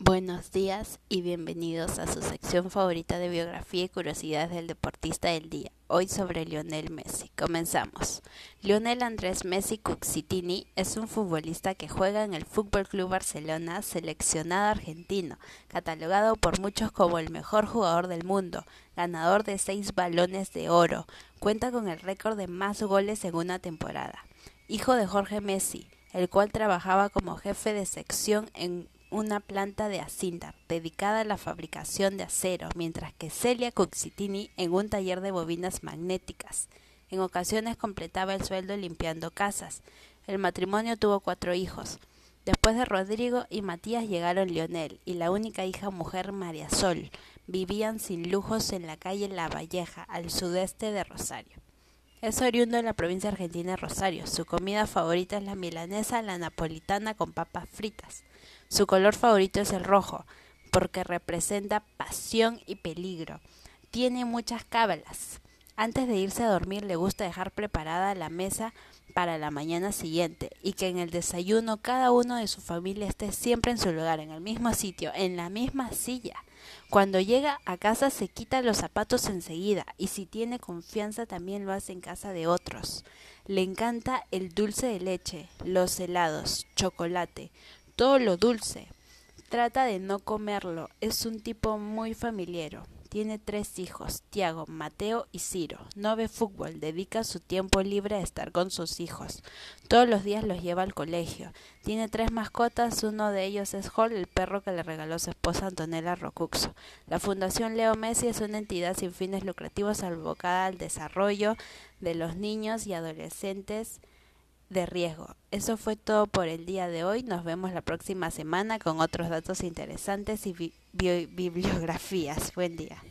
Buenos días y bienvenidos a su sección favorita de biografía y curiosidades del deportista del día. Hoy sobre Lionel Messi. Comenzamos. Lionel Andrés Messi Cuxitini es un futbolista que juega en el Fútbol Club Barcelona, seleccionado argentino, catalogado por muchos como el mejor jugador del mundo, ganador de seis balones de oro. Cuenta con el récord de más goles en una temporada. Hijo de Jorge Messi, el cual trabajaba como jefe de sección en una planta de Acindar dedicada a la fabricación de acero, mientras que Celia Cuxitini en un taller de bobinas magnéticas. En ocasiones completaba el sueldo limpiando casas. El matrimonio tuvo cuatro hijos. Después de Rodrigo y Matías llegaron Lionel y la única hija mujer María Sol. Vivían sin lujos en la calle La Valleja, al sudeste de Rosario. Es oriundo de la provincia argentina de Rosario. Su comida favorita es la milanesa, la napolitana con papas fritas. Su color favorito es el rojo, porque representa pasión y peligro. Tiene muchas cábalas. Antes de irse a dormir le gusta dejar preparada la mesa para la mañana siguiente y que en el desayuno cada uno de su familia esté siempre en su lugar, en el mismo sitio, en la misma silla. Cuando llega a casa se quita los zapatos enseguida y si tiene confianza también lo hace en casa de otros. Le encanta el dulce de leche, los helados, chocolate, todo lo dulce. Trata de no comerlo. Es un tipo muy familiero. Tiene tres hijos, Tiago, Mateo y Ciro. No ve fútbol, dedica su tiempo libre a estar con sus hijos. Todos los días los lleva al colegio. Tiene tres mascotas, uno de ellos es Hall, el perro que le regaló su esposa Antonella Rocuxo. La Fundación Leo Messi es una entidad sin fines lucrativos abocada al desarrollo de los niños y adolescentes de riesgo. Eso fue todo por el día de hoy. Nos vemos la próxima semana con otros datos interesantes y bibliografías. Buen día.